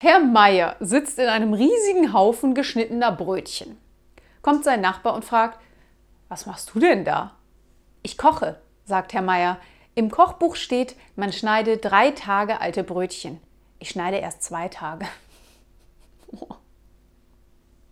Herr Meier sitzt in einem riesigen Haufen geschnittener Brötchen. Kommt sein Nachbar und fragt, was machst du denn da? Ich koche, sagt Herr Meier. Im Kochbuch steht, man schneide drei Tage alte Brötchen. Ich schneide erst zwei Tage.